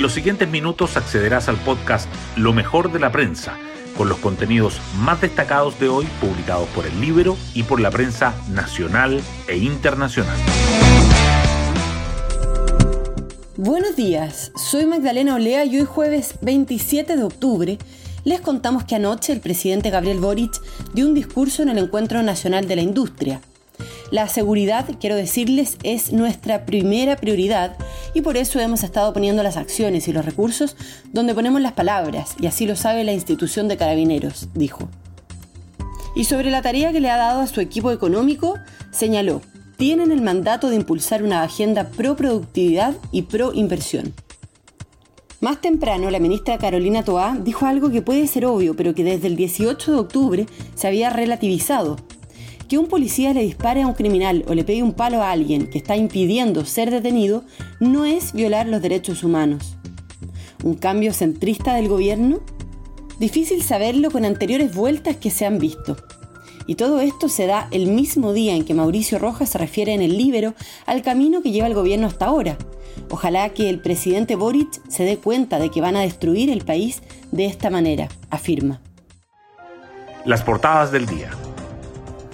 En los siguientes minutos accederás al podcast Lo mejor de la prensa, con los contenidos más destacados de hoy publicados por el libro y por la prensa nacional e internacional. Buenos días, soy Magdalena Olea y hoy jueves 27 de octubre les contamos que anoche el presidente Gabriel Boric dio un discurso en el Encuentro Nacional de la Industria. La seguridad, quiero decirles, es nuestra primera prioridad y por eso hemos estado poniendo las acciones y los recursos donde ponemos las palabras, y así lo sabe la institución de carabineros, dijo. Y sobre la tarea que le ha dado a su equipo económico, señaló, tienen el mandato de impulsar una agenda pro productividad y pro inversión. Más temprano, la ministra Carolina Toá dijo algo que puede ser obvio, pero que desde el 18 de octubre se había relativizado. Que un policía le dispare a un criminal o le pegue un palo a alguien que está impidiendo ser detenido no es violar los derechos humanos. ¿Un cambio centrista del gobierno? Difícil saberlo con anteriores vueltas que se han visto. Y todo esto se da el mismo día en que Mauricio Rojas se refiere en el Libero al camino que lleva el gobierno hasta ahora. Ojalá que el presidente Boric se dé cuenta de que van a destruir el país de esta manera, afirma. Las portadas del día.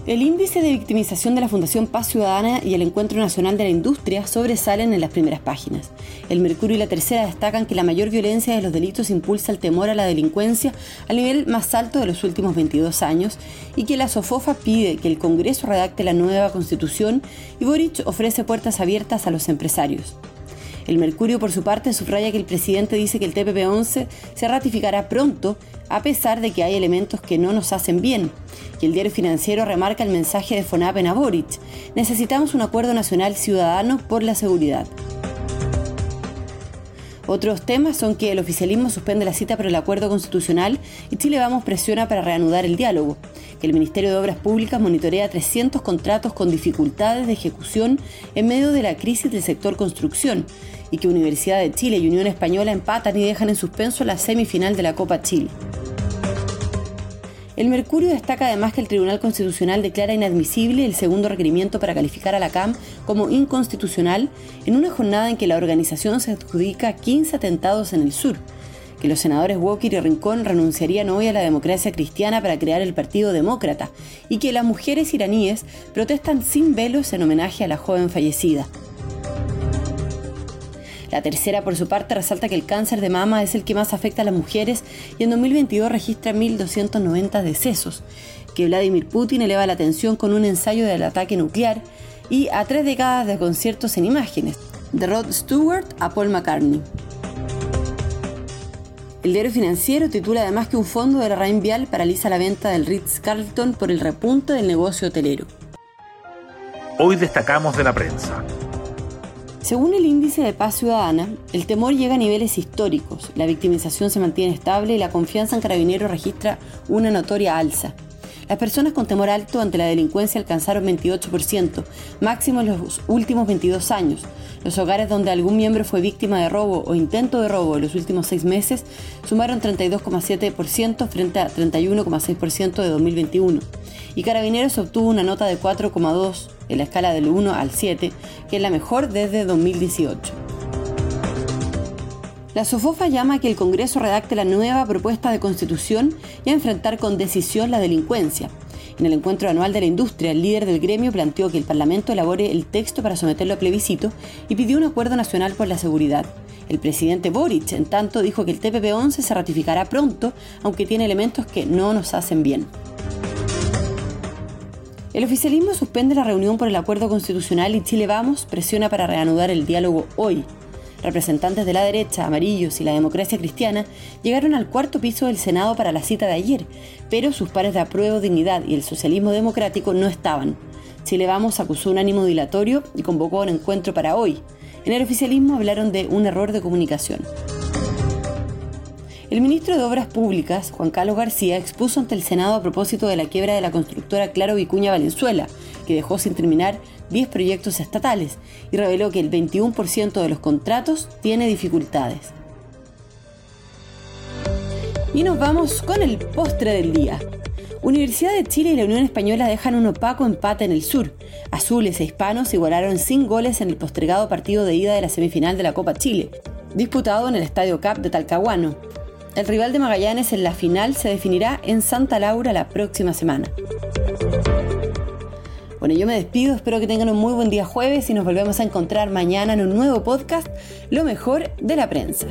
El índice de victimización de la Fundación Paz Ciudadana y el Encuentro Nacional de la Industria sobresalen en las primeras páginas. El Mercurio y la Tercera destacan que la mayor violencia de los delitos impulsa el temor a la delincuencia al nivel más alto de los últimos 22 años y que la SOFOFA pide que el Congreso redacte la nueva constitución y Boric ofrece puertas abiertas a los empresarios. El Mercurio, por su parte, subraya que el presidente dice que el TPP-11 se ratificará pronto, a pesar de que hay elementos que no nos hacen bien. Y el diario financiero remarca el mensaje de FONAP en Boric. Necesitamos un acuerdo nacional ciudadano por la seguridad. Otros temas son que el oficialismo suspende la cita para el acuerdo constitucional y Chile Vamos presiona para reanudar el diálogo, que el Ministerio de Obras Públicas monitorea 300 contratos con dificultades de ejecución en medio de la crisis del sector construcción y que Universidad de Chile y Unión Española empatan y dejan en suspenso la semifinal de la Copa Chile. El Mercurio destaca además que el Tribunal Constitucional declara inadmisible el segundo requerimiento para calificar a la CAM como inconstitucional en una jornada en que la organización se adjudica 15 atentados en el sur, que los senadores Walker y Rincón renunciarían hoy a la democracia cristiana para crear el Partido Demócrata y que las mujeres iraníes protestan sin velos en homenaje a la joven fallecida. La tercera, por su parte, resalta que el cáncer de mama es el que más afecta a las mujeres y en 2022 registra 1.290 decesos, que Vladimir Putin eleva la atención con un ensayo del ataque nuclear y a tres décadas de conciertos en imágenes, de Rod Stewart a Paul McCartney. El diario financiero titula además que un fondo de la Vial paraliza la venta del Ritz-Carlton por el repunte del negocio hotelero. Hoy destacamos de la prensa. Según el índice de paz ciudadana, el temor llega a niveles históricos, la victimización se mantiene estable y la confianza en carabineros registra una notoria alza. Las personas con temor alto ante la delincuencia alcanzaron 28%, máximo en los últimos 22 años. Los hogares donde algún miembro fue víctima de robo o intento de robo en los últimos seis meses sumaron 32,7% frente a 31,6% de 2021. Y Carabineros obtuvo una nota de 4,2 en la escala del 1 al 7, que es la mejor desde 2018. La SOFOFA llama a que el Congreso redacte la nueva propuesta de constitución y a enfrentar con decisión la delincuencia. En el encuentro anual de la industria, el líder del gremio planteó que el Parlamento elabore el texto para someterlo a plebiscito y pidió un acuerdo nacional por la seguridad. El presidente Boric, en tanto, dijo que el TPP-11 se ratificará pronto, aunque tiene elementos que no nos hacen bien. El oficialismo suspende la reunión por el acuerdo constitucional y Chile Vamos presiona para reanudar el diálogo hoy. Representantes de la derecha, amarillos y la democracia cristiana llegaron al cuarto piso del Senado para la cita de ayer, pero sus pares de apruebo dignidad y el socialismo democrático no estaban. Chile Vamos acusó un ánimo dilatorio y convocó un encuentro para hoy. En el oficialismo hablaron de un error de comunicación. El ministro de Obras Públicas, Juan Carlos García, expuso ante el Senado a propósito de la quiebra de la constructora Claro Vicuña Valenzuela, que dejó sin terminar 10 proyectos estatales y reveló que el 21% de los contratos tiene dificultades. Y nos vamos con el postre del día. Universidad de Chile y la Unión Española dejan un opaco empate en el sur. Azules e hispanos igualaron sin goles en el postregado partido de ida de la semifinal de la Copa Chile. disputado en el Estadio Cap de Talcahuano. El rival de Magallanes en la final se definirá en Santa Laura la próxima semana. Bueno, yo me despido, espero que tengan un muy buen día jueves y nos volvemos a encontrar mañana en un nuevo podcast, Lo mejor de la prensa.